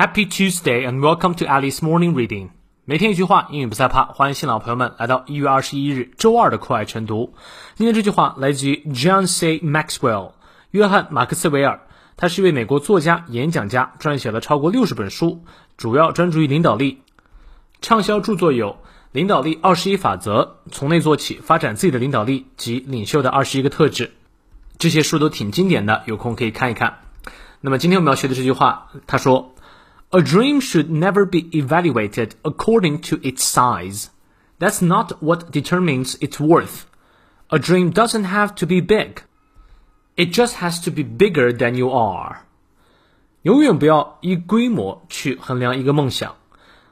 Happy Tuesday and welcome to Alice Morning Reading。每天一句话，英语不再怕。欢迎新老朋友们来到一月二十一日周二的课外晨读。今天这句话来自于 John C. Maxwell，约翰马克思韦尔。他是一位美国作家、演讲家，撰写了超过六十本书，主要专注于领导力。畅销著作有《领导力二十一法则》《从内做起发展自己的领导力》及《领袖的二十一个特质》。这些书都挺经典的，有空可以看一看。那么今天我们要学的这句话，他说。A dream should never be evaluated according to its size. That's not what determines its worth. A dream doesn't have to be big. It just has to be bigger than you are. 永远不要以规模去衡量一个梦想，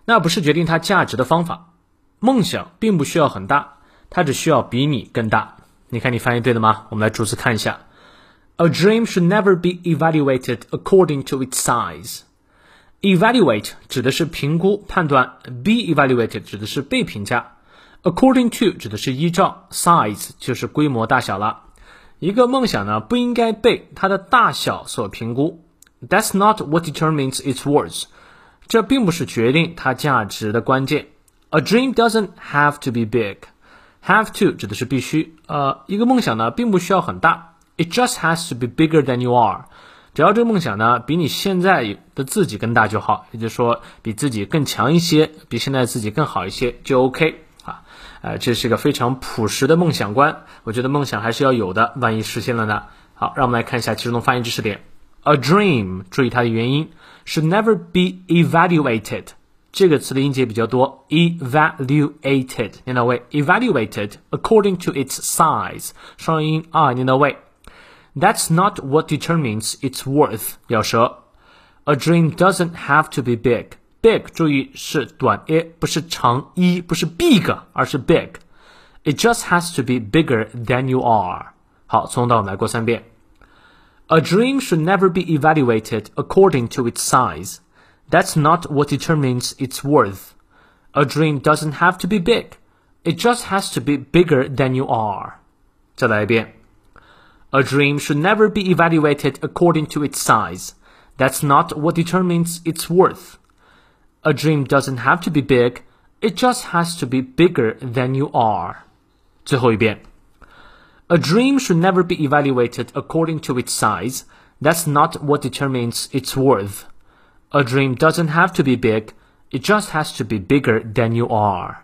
那不是决定它价值的方法。梦想并不需要很大，它只需要比你更大。你看你翻译对了吗？我们来逐词看一下。A dream should never be evaluated according to its size. Evaluate 指的是评估、判断，be evaluated 指的是被评价，according to 指的是依照，size 就是规模大小了。一个梦想呢，不应该被它的大小所评估。That's not what determines its worth。这并不是决定它价值的关键。A dream doesn't have to be big。Have to 指的是必须。呃，一个梦想呢，并不需要很大。It just has to be bigger than you are。只要这个梦想呢，比你现在的自己更大就好，也就是说，比自己更强一些，比现在自己更好一些就 OK 啊。呃，这是个非常朴实的梦想观，我觉得梦想还是要有的，万一实现了呢？好，让我们来看一下其中的发音知识点。A dream，注意它的元音，should never be evaluated。这个词的音节比较多，evaluated 念到位，evaluated according to its size，双音啊念到位。That's not what determines its worth. 咬舌。A dream doesn't have to be big. Big，注意是短 a，不是长 e，不是 big，而是 big。It just has to be bigger than you are. 好，从头到尾来过三遍。A dream should never be evaluated according to its size. That's not what determines its worth. A dream doesn't have to be big. It just has to be bigger than you are. 再来一遍。 a dream should never be evaluated according to its size. That's not what determines its worth. A dream doesn't have to be big, it just has to be bigger than you are. 最后一遍. A dream should never be evaluated according to its size. That's not what determines its worth. A dream doesn't have to be big, it just has to be bigger than you are.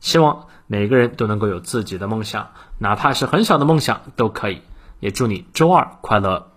希望每个人都能够有自己的梦想，哪怕是很小的梦想都可以。 也祝你周二快乐。